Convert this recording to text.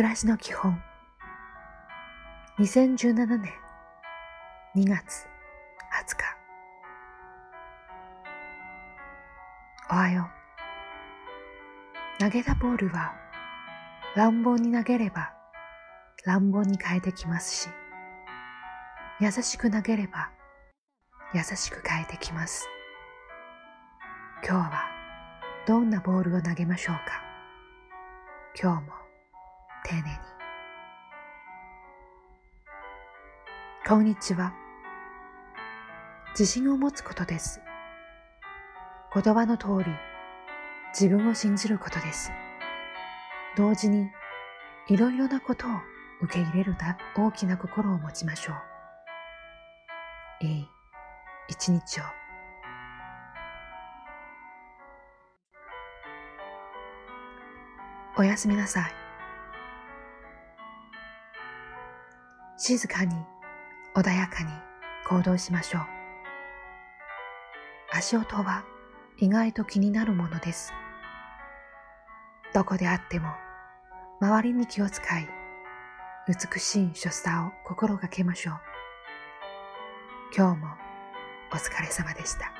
暮らしの基本。2017年2月20日。おはよう。投げたボールは乱暴に投げれば乱暴に変えてきますし優しく投げれば優しく変えてきます。今日はどんなボールを投げましょうか？今日も丁寧に。こんにちは。自信を持つことです。言葉の通り、自分を信じることです。同時に、いろいろなことを受け入れる大きな心を持ちましょう。いい一日を。おやすみなさい。静かに穏やかに行動しましょう。足音は意外と気になるものです。どこであっても周りに気を使い、美しい所作を心がけましょう。今日もお疲れ様でした。